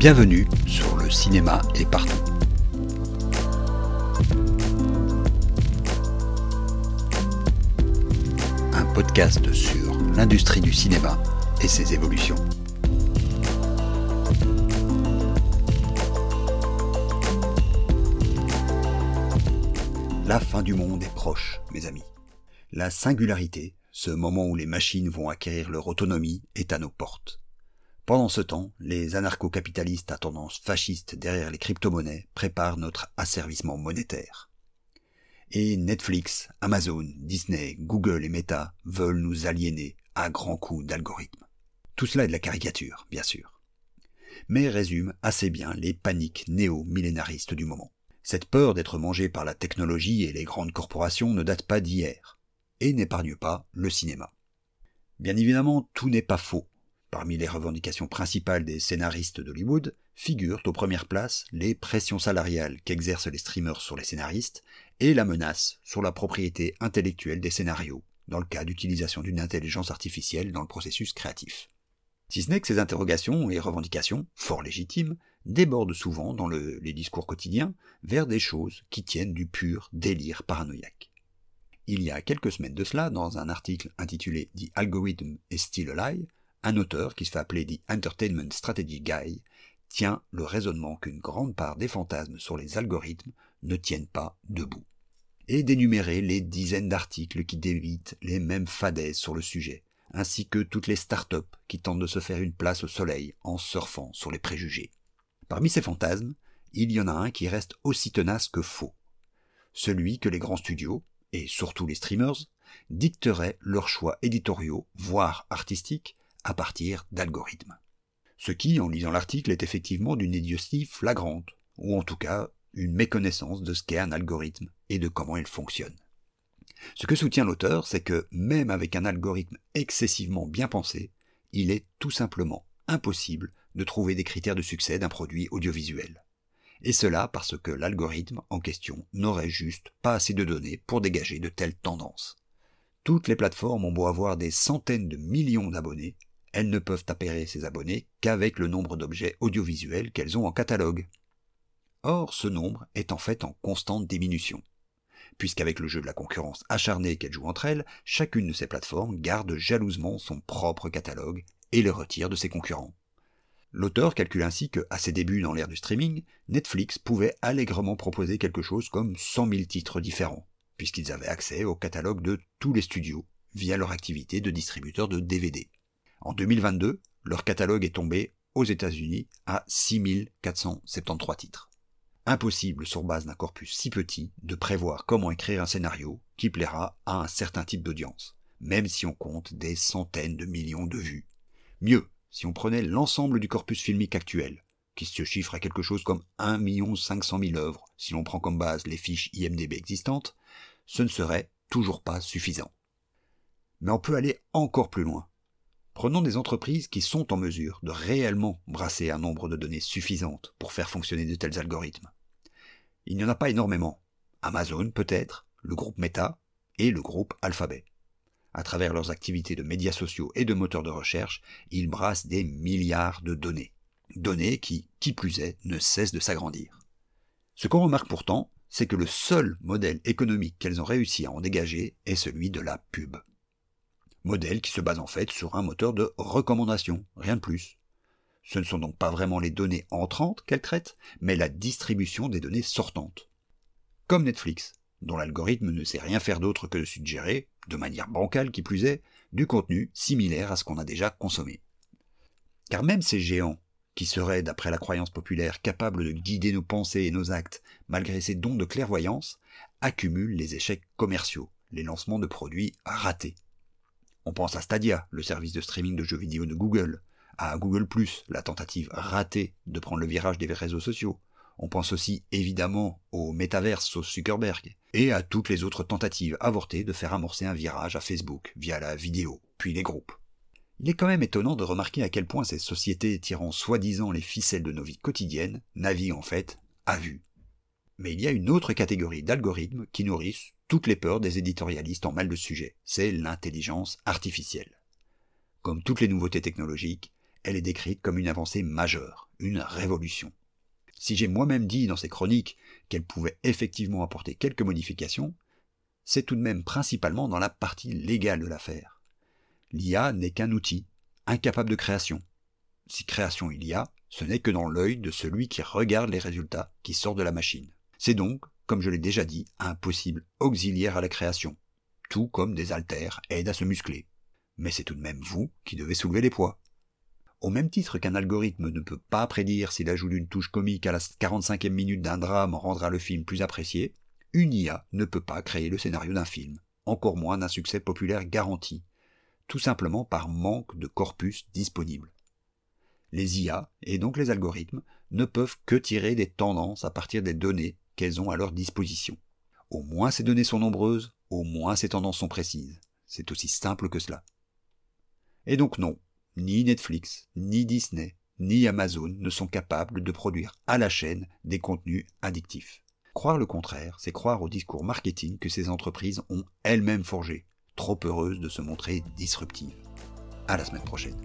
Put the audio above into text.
Bienvenue sur le cinéma est partout. Un podcast sur l'industrie du cinéma et ses évolutions. La fin du monde est proche, mes amis. La singularité, ce moment où les machines vont acquérir leur autonomie, est à nos portes. Pendant ce temps, les anarcho-capitalistes à tendance fasciste derrière les crypto-monnaies préparent notre asservissement monétaire. Et Netflix, Amazon, Disney, Google et Meta veulent nous aliéner à grands coups d'algorithmes. Tout cela est de la caricature, bien sûr. Mais résume assez bien les paniques néo-millénaristes du moment. Cette peur d'être mangé par la technologie et les grandes corporations ne date pas d'hier, et n'épargne pas le cinéma. Bien évidemment, tout n'est pas faux. Parmi les revendications principales des scénaristes d'Hollywood figurent aux premières places les pressions salariales qu'exercent les streamers sur les scénaristes et la menace sur la propriété intellectuelle des scénarios dans le cas d'utilisation d'une intelligence artificielle dans le processus créatif. Si ce n'est que ces interrogations et revendications, fort légitimes, débordent souvent dans les discours quotidiens vers des choses qui tiennent du pur délire paranoïaque. Il y a quelques semaines de cela, dans un article intitulé The Algorithm is Still a Lie, un auteur qui se fait appeler The Entertainment Strategy Guy tient le raisonnement qu'une grande part des fantasmes sur les algorithmes ne tiennent pas debout, et d'énumérer les dizaines d'articles qui débitent les mêmes fadaises sur le sujet, ainsi que toutes les start-up qui tentent de se faire une place au soleil en surfant sur les préjugés. Parmi ces fantasmes, il y en a un qui reste aussi tenace que faux. Celui que les grands studios, et surtout les streamers, dicteraient leurs choix éditoriaux, voire artistiques, à partir d'algorithmes. Ce qui, en lisant l'article, est effectivement d'une idiotie flagrante, ou en tout cas une méconnaissance de ce qu'est un algorithme et de comment il fonctionne. Ce que soutient l'auteur, c'est que même avec un algorithme excessivement bien pensé, il est tout simplement impossible de trouver des critères de succès d'un produit audiovisuel. Et cela parce que l'algorithme en question n'aurait juste pas assez de données pour dégager de telles tendances. Toutes les plateformes ont beau avoir des centaines de millions d'abonnés, elles ne peuvent appairer ces abonnés qu'avec le nombre d'objets audiovisuels qu'elles ont en catalogue. Or, ce nombre est en fait en constante diminution, puisqu'avec le jeu de la concurrence acharnée qu'elles jouent entre elles, chacune de ces plateformes garde jalousement son propre catalogue et le retire de ses concurrents. L'auteur calcule ainsi que, à ses débuts dans l'ère du streaming, Netflix pouvait allègrement proposer quelque chose comme 100 000 titres différents, puisqu'ils avaient accès au catalogue de tous les studios via leur activité de distributeur de DVD. En 2022, leur catalogue est tombé aux États-Unis à 6473 titres. Impossible sur base d'un corpus si petit de prévoir comment écrire un scénario qui plaira à un certain type d'audience, même si on compte des centaines de millions de vues. Mieux, si on prenait l'ensemble du corpus filmique actuel, qui se chiffre à quelque chose comme 1 500 000 œuvres, si l'on prend comme base les fiches IMDB existantes, ce ne serait toujours pas suffisant. Mais on peut aller encore plus loin. Prenons des entreprises qui sont en mesure de réellement brasser un nombre de données suffisantes pour faire fonctionner de tels algorithmes. Il n'y en a pas énormément. Amazon peut-être, le groupe Meta et le groupe Alphabet. À travers leurs activités de médias sociaux et de moteurs de recherche, ils brassent des milliards de données. Données qui, qui plus est, ne cessent de s'agrandir. Ce qu'on remarque pourtant, c'est que le seul modèle économique qu'elles ont réussi à en dégager est celui de la pub modèle qui se base en fait sur un moteur de recommandation, rien de plus. Ce ne sont donc pas vraiment les données entrantes qu'elle traite, mais la distribution des données sortantes. Comme Netflix, dont l'algorithme ne sait rien faire d'autre que de suggérer, de manière bancale qui plus est, du contenu similaire à ce qu'on a déjà consommé. Car même ces géants, qui seraient, d'après la croyance populaire, capables de guider nos pensées et nos actes, malgré ces dons de clairvoyance, accumulent les échecs commerciaux, les lancements de produits ratés. On pense à Stadia, le service de streaming de jeux vidéo de Google, à Google ⁇ la tentative ratée de prendre le virage des réseaux sociaux. On pense aussi évidemment au métaverse au Zuckerberg, et à toutes les autres tentatives avortées de faire amorcer un virage à Facebook via la vidéo, puis les groupes. Il est quand même étonnant de remarquer à quel point ces sociétés tirant soi-disant les ficelles de nos vies quotidiennes naviguent en fait à vue. Mais il y a une autre catégorie d'algorithmes qui nourrissent toutes les peurs des éditorialistes en mal de sujet, c'est l'intelligence artificielle. Comme toutes les nouveautés technologiques, elle est décrite comme une avancée majeure, une révolution. Si j'ai moi-même dit dans ces chroniques qu'elle pouvait effectivement apporter quelques modifications, c'est tout de même principalement dans la partie légale de l'affaire. L'IA n'est qu'un outil, incapable de création. Si création il y a, ce n'est que dans l'œil de celui qui regarde les résultats qui sortent de la machine. C'est donc, comme je l'ai déjà dit, un possible auxiliaire à la création, tout comme des haltères aident à se muscler. Mais c'est tout de même vous qui devez soulever les poids. Au même titre qu'un algorithme ne peut pas prédire si l'ajout d'une touche comique à la 45e minute d'un drame rendra le film plus apprécié, une IA ne peut pas créer le scénario d'un film, encore moins d'un succès populaire garanti, tout simplement par manque de corpus disponible. Les IA, et donc les algorithmes, ne peuvent que tirer des tendances à partir des données qu'elles ont à leur disposition. Au moins ces données sont nombreuses, au moins ces tendances sont précises. C'est aussi simple que cela. Et donc non, ni Netflix, ni Disney, ni Amazon ne sont capables de produire à la chaîne des contenus addictifs. Croire le contraire, c'est croire au discours marketing que ces entreprises ont elles-mêmes forgé, trop heureuses de se montrer disruptives. À la semaine prochaine.